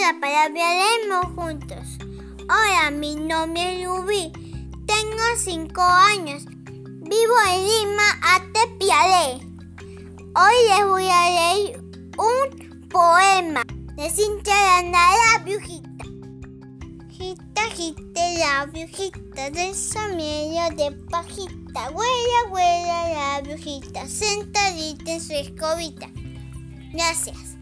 la palabra leemos juntos. Hola, mi nombre es Rubí. Tengo cinco años. Vivo en Lima, Atepialé. Hoy les voy a leer un poema de Cintia la brujita. Gita, gita, la brujita de sombrero de pajita. Huela, huela la brujita, sentadita en su escobita. Gracias.